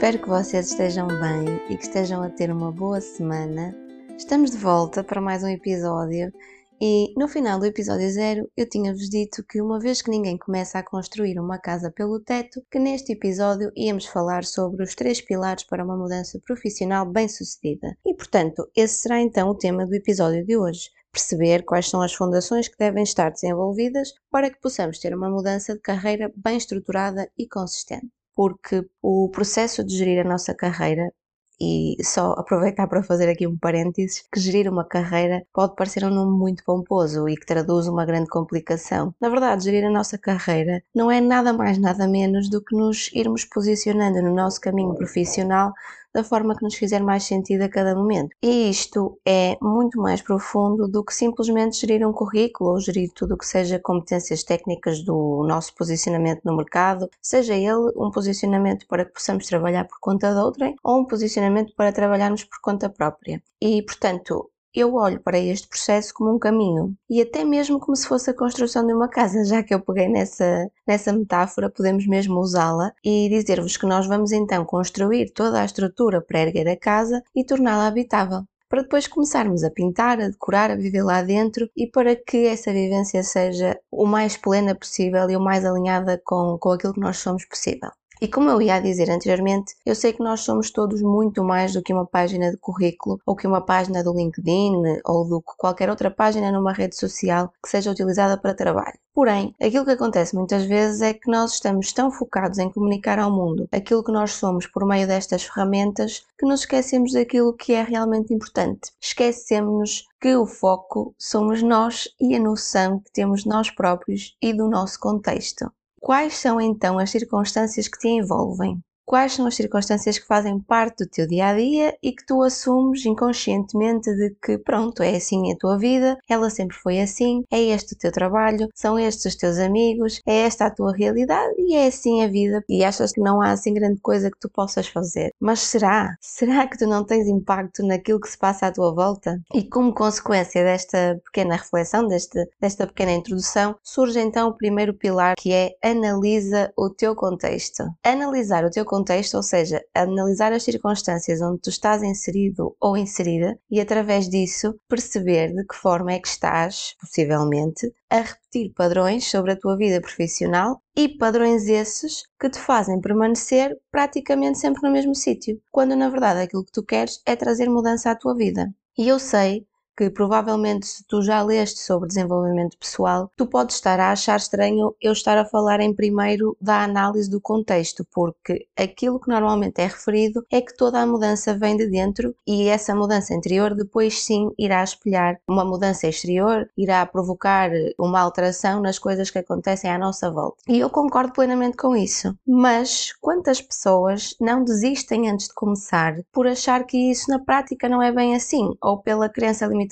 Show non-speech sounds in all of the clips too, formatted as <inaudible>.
Espero que vocês estejam bem e que estejam a ter uma boa semana. Estamos de volta para mais um episódio e no final do episódio zero eu tinha-vos dito que uma vez que ninguém começa a construir uma casa pelo teto, que neste episódio íamos falar sobre os três pilares para uma mudança profissional bem-sucedida. E portanto, esse será então o tema do episódio de hoje perceber quais são as fundações que devem estar desenvolvidas para que possamos ter uma mudança de carreira bem estruturada e consistente porque o processo de gerir a nossa carreira e só aproveitar para fazer aqui um parênteses, que gerir uma carreira pode parecer um nome muito pomposo e que traduz uma grande complicação. Na verdade, gerir a nossa carreira não é nada mais nada menos do que nos irmos posicionando no nosso caminho profissional da forma que nos fizer mais sentido a cada momento. E isto é muito mais profundo do que simplesmente gerir um currículo ou gerir tudo o que seja competências técnicas do nosso posicionamento no mercado, seja ele um posicionamento para que possamos trabalhar por conta de outrem ou um posicionamento para trabalharmos por conta própria. E, portanto, eu olho para este processo como um caminho e até mesmo como se fosse a construção de uma casa, já que eu peguei nessa, nessa metáfora, podemos mesmo usá-la e dizer-vos que nós vamos então construir toda a estrutura para erguer a casa e torná-la habitável. Para depois começarmos a pintar, a decorar, a viver lá dentro e para que essa vivência seja o mais plena possível e o mais alinhada com, com aquilo que nós somos possível. E como eu ia dizer anteriormente, eu sei que nós somos todos muito mais do que uma página de currículo ou que uma página do LinkedIn ou do que qualquer outra página numa rede social que seja utilizada para trabalho. Porém, aquilo que acontece muitas vezes é que nós estamos tão focados em comunicar ao mundo aquilo que nós somos por meio destas ferramentas que nos esquecemos daquilo que é realmente importante. Esquecemos que o foco somos nós e a noção que temos de nós próprios e do nosso contexto. Quais são então as circunstâncias que te envolvem? Quais são as circunstâncias que fazem parte do teu dia a dia e que tu assumes inconscientemente de que pronto, é assim a tua vida, ela sempre foi assim, é este o teu trabalho, são estes os teus amigos, é esta a tua realidade e é assim a vida e achas que não há assim grande coisa que tu possas fazer. Mas será? Será que tu não tens impacto naquilo que se passa à tua volta? E como consequência desta pequena reflexão, deste, desta pequena introdução, surge então o primeiro pilar que é analisa o teu contexto. Analisar o teu contexto contexto, ou seja, analisar as circunstâncias onde tu estás inserido ou inserida e através disso perceber de que forma é que estás, possivelmente, a repetir padrões sobre a tua vida profissional e padrões esses que te fazem permanecer praticamente sempre no mesmo sítio, quando na verdade aquilo que tu queres é trazer mudança à tua vida. E eu sei que provavelmente se tu já leste sobre desenvolvimento pessoal, tu podes estar a achar estranho eu estar a falar em primeiro da análise do contexto, porque aquilo que normalmente é referido é que toda a mudança vem de dentro e essa mudança interior depois sim irá espelhar uma mudança exterior, irá provocar uma alteração nas coisas que acontecem à nossa volta. E eu concordo plenamente com isso. Mas quantas pessoas não desistem antes de começar por achar que isso na prática não é bem assim ou pela crença limitada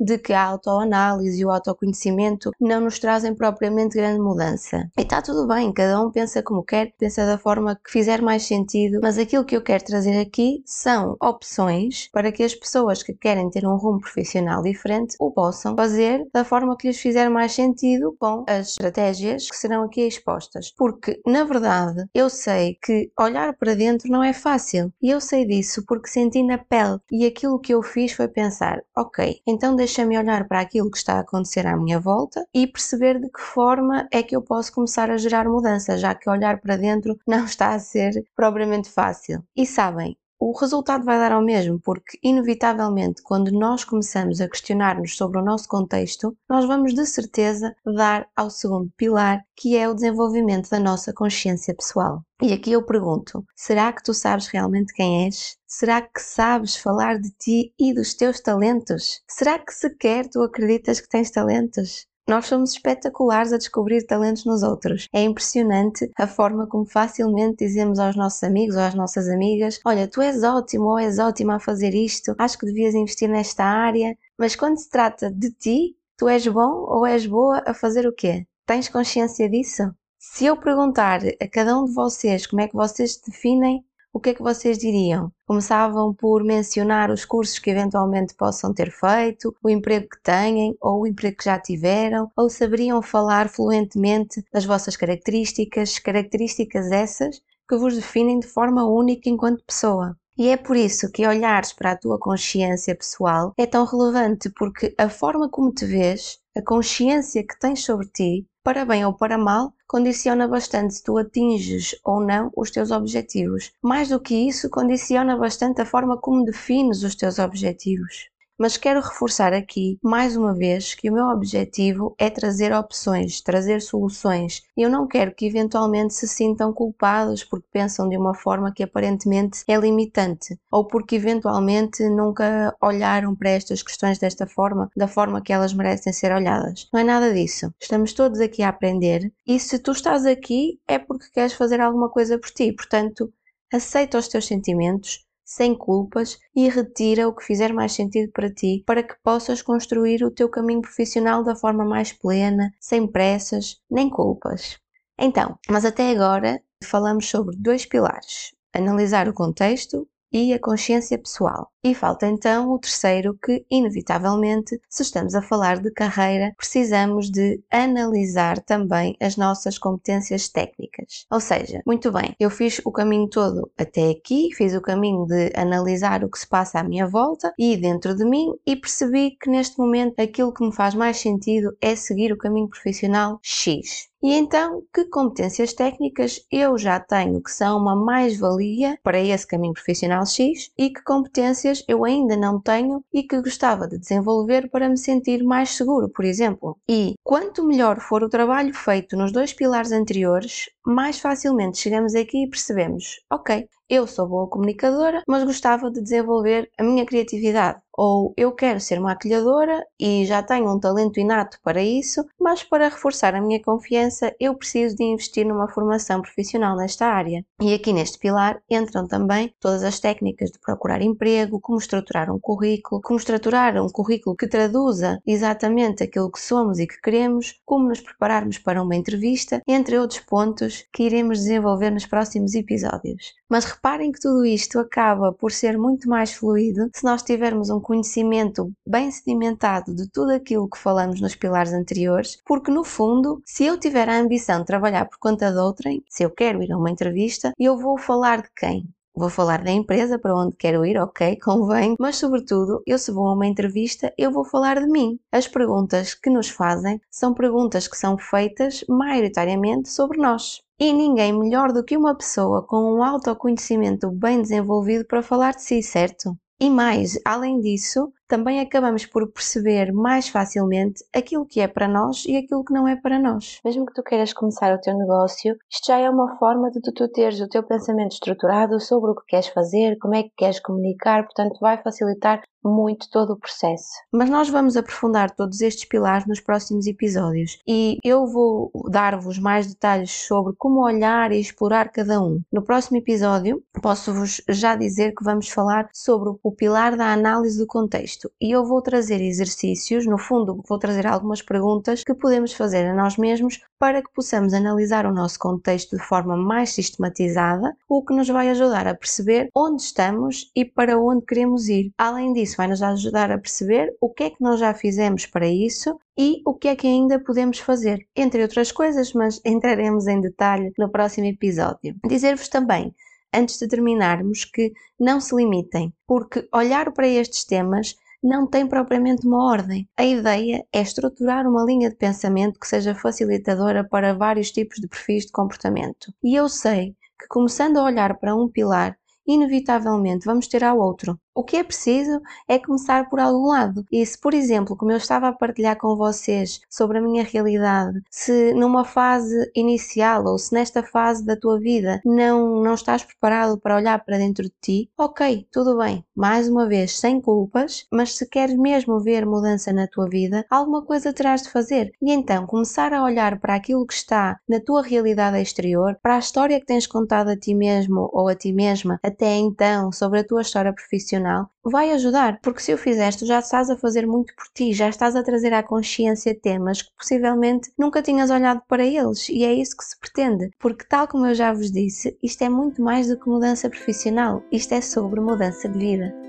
de que a autoanálise e o autoconhecimento não nos trazem propriamente grande mudança. E está tudo bem, cada um pensa como quer, pensa da forma que fizer mais sentido, mas aquilo que eu quero trazer aqui são opções para que as pessoas que querem ter um rumo profissional diferente o possam fazer da forma que lhes fizer mais sentido com as estratégias que serão aqui expostas. Porque, na verdade, eu sei que olhar para dentro não é fácil. E eu sei disso porque senti na pele. E aquilo que eu fiz foi pensar: ok, então deixa-me olhar para aquilo que está a acontecer à minha volta e perceber de que forma é que eu posso começar a gerar mudança, já que olhar para dentro não está a ser propriamente fácil. E sabem, o resultado vai dar ao mesmo, porque, inevitavelmente, quando nós começamos a questionar-nos sobre o nosso contexto, nós vamos de certeza dar ao segundo pilar, que é o desenvolvimento da nossa consciência pessoal. E aqui eu pergunto: será que tu sabes realmente quem és? Será que sabes falar de ti e dos teus talentos? Será que sequer tu acreditas que tens talentos? Nós somos espetaculares a descobrir talentos nos outros. É impressionante a forma como facilmente dizemos aos nossos amigos ou às nossas amigas: Olha, tu és ótimo ou és ótima a fazer isto, acho que devias investir nesta área. Mas quando se trata de ti, tu és bom ou és boa a fazer o quê? Tens consciência disso? Se eu perguntar a cada um de vocês como é que vocês se definem, o que é que vocês diriam? Começavam por mencionar os cursos que eventualmente possam ter feito, o emprego que têm ou o emprego que já tiveram, ou saberiam falar fluentemente das vossas características, características essas que vos definem de forma única enquanto pessoa. E é por isso que olhares para a tua consciência pessoal é tão relevante, porque a forma como te vês, a consciência que tens sobre ti, para bem ou para mal, condiciona bastante se tu atinges ou não os teus objetivos. Mais do que isso, condiciona bastante a forma como defines os teus objetivos mas quero reforçar aqui mais uma vez que o meu objetivo é trazer opções, trazer soluções. Eu não quero que eventualmente se sintam culpados porque pensam de uma forma que aparentemente é limitante ou porque eventualmente nunca olharam para estas questões desta forma, da forma que elas merecem ser olhadas. Não é nada disso. Estamos todos aqui a aprender e se tu estás aqui é porque queres fazer alguma coisa por ti. Portanto, aceita os teus sentimentos, sem culpas e retira o que fizer mais sentido para ti para que possas construir o teu caminho profissional da forma mais plena, sem pressas nem culpas. Então, mas até agora falamos sobre dois pilares: analisar o contexto e a consciência pessoal. E falta então o terceiro, que, inevitavelmente, se estamos a falar de carreira, precisamos de analisar também as nossas competências técnicas. Ou seja, muito bem, eu fiz o caminho todo até aqui, fiz o caminho de analisar o que se passa à minha volta e dentro de mim e percebi que neste momento aquilo que me faz mais sentido é seguir o caminho profissional X. E então, que competências técnicas eu já tenho que são uma mais-valia para esse caminho profissional X e que competências eu ainda não tenho e que gostava de desenvolver para me sentir mais seguro, por exemplo. E quanto melhor for o trabalho feito nos dois pilares anteriores, mais facilmente chegamos aqui e percebemos: ok, eu sou boa comunicadora, mas gostava de desenvolver a minha criatividade ou eu quero ser maquilhadora e já tenho um talento inato para isso, mas para reforçar a minha confiança eu preciso de investir numa formação profissional nesta área. E aqui neste pilar entram também todas as técnicas de procurar emprego, como estruturar um currículo, como estruturar um currículo que traduza exatamente aquilo que somos e que queremos, como nos prepararmos para uma entrevista, entre outros pontos que iremos desenvolver nos próximos episódios. Mas reparem que tudo isto acaba por ser muito mais fluido se nós tivermos um conhecimento bem sedimentado de tudo aquilo que falamos nos pilares anteriores, porque no fundo, se eu tiver a ambição de trabalhar por conta de outrem, se eu quero ir a uma entrevista, eu vou falar de quem? Vou falar da empresa para onde quero ir, ok, <laughs> convém, mas sobretudo, eu se vou a uma entrevista, eu vou falar de mim. As perguntas que nos fazem são perguntas que são feitas maioritariamente sobre nós. E ninguém melhor do que uma pessoa com um autoconhecimento bem desenvolvido para falar de si, certo? E mais, além disso, também acabamos por perceber mais facilmente aquilo que é para nós e aquilo que não é para nós. Mesmo que tu queiras começar o teu negócio, isto já é uma forma de tu, teres o teu pensamento estruturado sobre o que queres fazer, como é que queres comunicar, portanto vai facilitar muito todo o processo. Mas nós vamos aprofundar todos estes pilares nos próximos episódios e eu vou dar-vos mais detalhes sobre como olhar e explorar cada um. No próximo episódio, posso-vos já dizer que vamos falar sobre o pilar da análise do contexto e eu vou trazer exercícios, no fundo, vou trazer algumas perguntas que podemos fazer a nós mesmos para que possamos analisar o nosso contexto de forma mais sistematizada, o que nos vai ajudar a perceber onde estamos e para onde queremos ir. Além disso, vai nos ajudar a perceber o que é que nós já fizemos para isso e o que é que ainda podemos fazer, entre outras coisas, mas <laughs> entraremos em detalhe no próximo episódio. Dizer-vos também antes de terminarmos que não se limitem, porque olhar para estes temas não tem propriamente uma ordem. A ideia é estruturar uma linha de pensamento que seja facilitadora para vários tipos de perfis de comportamento. E eu sei que começando a olhar para um pilar, inevitavelmente vamos ter ao outro. O que é preciso é começar por algum lado. E se, por exemplo, como eu estava a partilhar com vocês sobre a minha realidade, se numa fase inicial ou se nesta fase da tua vida não, não estás preparado para olhar para dentro de ti, ok, tudo bem. Mais uma vez, sem culpas, mas se queres mesmo ver mudança na tua vida, alguma coisa terás de fazer. E então começar a olhar para aquilo que está na tua realidade exterior, para a história que tens contado a ti mesmo ou a ti mesma até então sobre a tua história profissional vai ajudar, porque se o fizeste já estás a fazer muito por ti, já estás a trazer à consciência temas que possivelmente nunca tinhas olhado para eles e é isso que se pretende, porque tal como eu já vos disse, isto é muito mais do que mudança profissional, isto é sobre mudança de vida.